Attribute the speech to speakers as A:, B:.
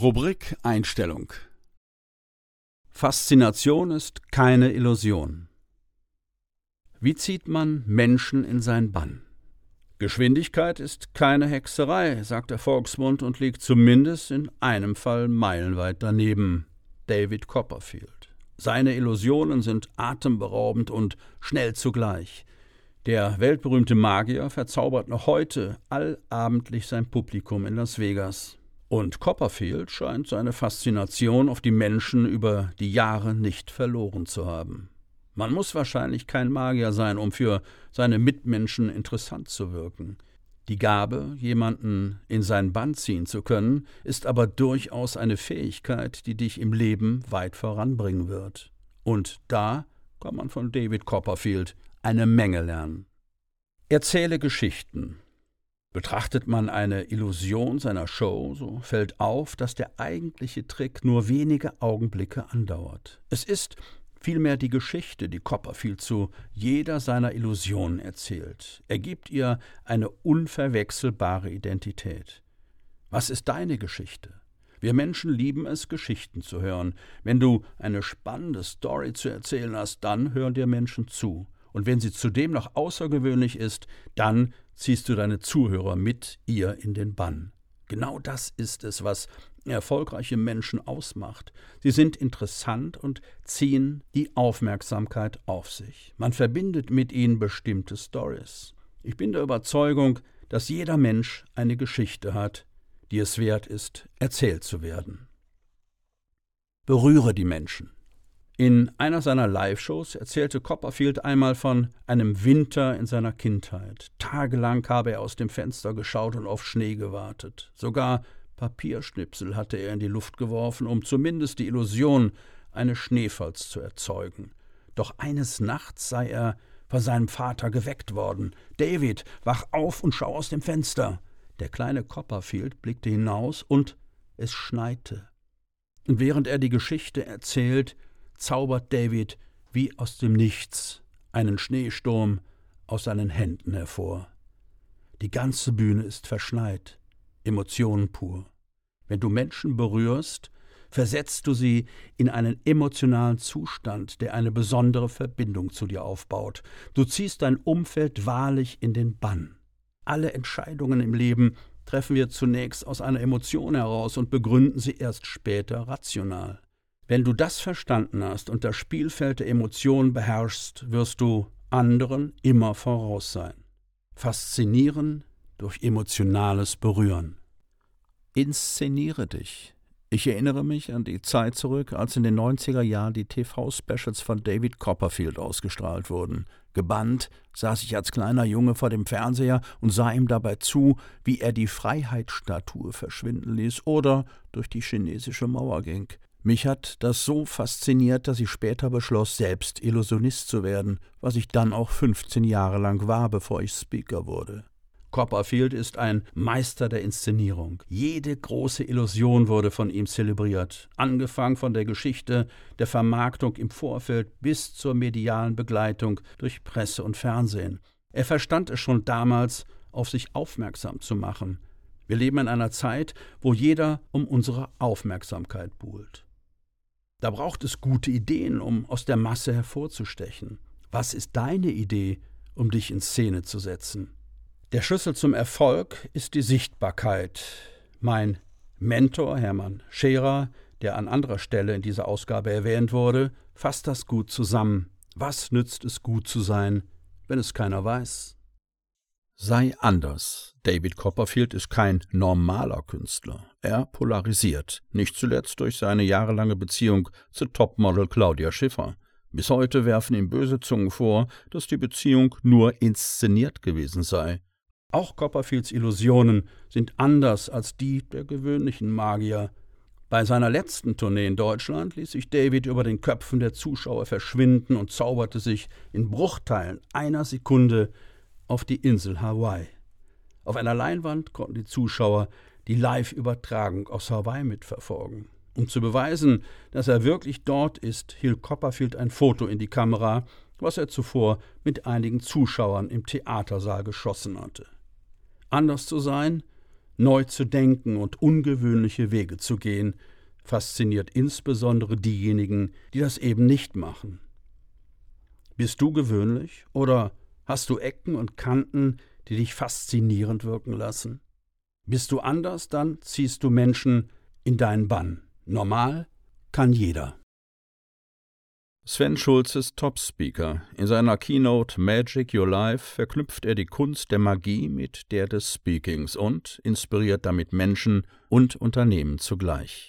A: Rubrik Einstellung. Faszination ist keine Illusion. Wie zieht man Menschen in sein Bann? Geschwindigkeit ist keine Hexerei, sagt der Volksmund und liegt zumindest in einem Fall meilenweit daneben. David Copperfield. Seine Illusionen sind atemberaubend und schnell zugleich. Der weltberühmte Magier verzaubert noch heute allabendlich sein Publikum in Las Vegas. Und Copperfield scheint seine Faszination auf die Menschen über die Jahre nicht verloren zu haben. Man muss wahrscheinlich kein Magier sein, um für seine Mitmenschen interessant zu wirken. Die Gabe, jemanden in sein Band ziehen zu können, ist aber durchaus eine Fähigkeit, die dich im Leben weit voranbringen wird. Und da kann man von David Copperfield eine Menge lernen. Erzähle Geschichten. Betrachtet man eine Illusion seiner Show, so fällt auf, dass der eigentliche Trick nur wenige Augenblicke andauert. Es ist vielmehr die Geschichte, die Copperfield zu jeder seiner Illusionen erzählt. Er gibt ihr eine unverwechselbare Identität. Was ist deine Geschichte? Wir Menschen lieben es, Geschichten zu hören. Wenn du eine spannende Story zu erzählen hast, dann hören dir Menschen zu und wenn sie zudem noch außergewöhnlich ist, dann ziehst du deine Zuhörer mit ihr in den Bann. Genau das ist es, was erfolgreiche Menschen ausmacht. Sie sind interessant und ziehen die Aufmerksamkeit auf sich. Man verbindet mit ihnen bestimmte Stories. Ich bin der Überzeugung, dass jeder Mensch eine Geschichte hat, die es wert ist, erzählt zu werden. Berühre die Menschen. In einer seiner Live-Shows erzählte Copperfield einmal von einem Winter in seiner Kindheit. Tagelang habe er aus dem Fenster geschaut und auf Schnee gewartet. Sogar Papierschnipsel hatte er in die Luft geworfen, um zumindest die Illusion eines Schneefalls zu erzeugen. Doch eines Nachts sei er von seinem Vater geweckt worden. David, wach auf und schau aus dem Fenster. Der kleine Copperfield blickte hinaus und es schneite. Und während er die Geschichte erzählt, zaubert David wie aus dem Nichts einen Schneesturm aus seinen Händen hervor. Die ganze Bühne ist verschneit, Emotionen pur. Wenn du Menschen berührst, versetzt du sie in einen emotionalen Zustand, der eine besondere Verbindung zu dir aufbaut. Du ziehst dein Umfeld wahrlich in den Bann. Alle Entscheidungen im Leben treffen wir zunächst aus einer Emotion heraus und begründen sie erst später rational. Wenn du das verstanden hast und das Spielfeld der Emotionen beherrschst, wirst du anderen immer voraus sein. Faszinieren durch emotionales Berühren. Inszeniere dich. Ich erinnere mich an die Zeit zurück, als in den 90er Jahren die TV-Specials von David Copperfield ausgestrahlt wurden. Gebannt saß ich als kleiner Junge vor dem Fernseher und sah ihm dabei zu, wie er die Freiheitsstatue verschwinden ließ oder durch die chinesische Mauer ging. Mich hat das so fasziniert, dass ich später beschloss, selbst Illusionist zu werden, was ich dann auch 15 Jahre lang war, bevor ich Speaker wurde. Copperfield ist ein Meister der Inszenierung. Jede große Illusion wurde von ihm zelebriert, angefangen von der Geschichte der Vermarktung im Vorfeld bis zur medialen Begleitung durch Presse und Fernsehen. Er verstand es schon damals, auf sich aufmerksam zu machen. Wir leben in einer Zeit, wo jeder um unsere Aufmerksamkeit buhlt. Da braucht es gute Ideen, um aus der Masse hervorzustechen. Was ist deine Idee, um dich in Szene zu setzen? Der Schlüssel zum Erfolg ist die Sichtbarkeit. Mein Mentor Hermann Scherer, der an anderer Stelle in dieser Ausgabe erwähnt wurde, fasst das gut zusammen. Was nützt es gut zu sein, wenn es keiner weiß? Sei anders. David Copperfield ist kein normaler Künstler. Er polarisiert, nicht zuletzt durch seine jahrelange Beziehung zu Topmodel Claudia Schiffer. Bis heute werfen ihm böse Zungen vor, dass die Beziehung nur inszeniert gewesen sei. Auch Copperfields Illusionen sind anders als die der gewöhnlichen Magier. Bei seiner letzten Tournee in Deutschland ließ sich David über den Köpfen der Zuschauer verschwinden und zauberte sich in Bruchteilen einer Sekunde auf die Insel Hawaii. Auf einer Leinwand konnten die Zuschauer die Live-Übertragung aus Hawaii mitverfolgen. Um zu beweisen, dass er wirklich dort ist, hielt Copperfield ein Foto in die Kamera, was er zuvor mit einigen Zuschauern im Theatersaal geschossen hatte. Anders zu sein, neu zu denken und ungewöhnliche Wege zu gehen, fasziniert insbesondere diejenigen, die das eben nicht machen. Bist du gewöhnlich oder hast du Ecken und Kanten, die dich faszinierend wirken lassen? Bist du anders, dann ziehst du Menschen in deinen Bann. Normal kann jeder.
B: Sven Schulz ist Top-Speaker. In seiner Keynote Magic Your Life verknüpft er die Kunst der Magie mit der des Speakings und inspiriert damit Menschen und Unternehmen zugleich.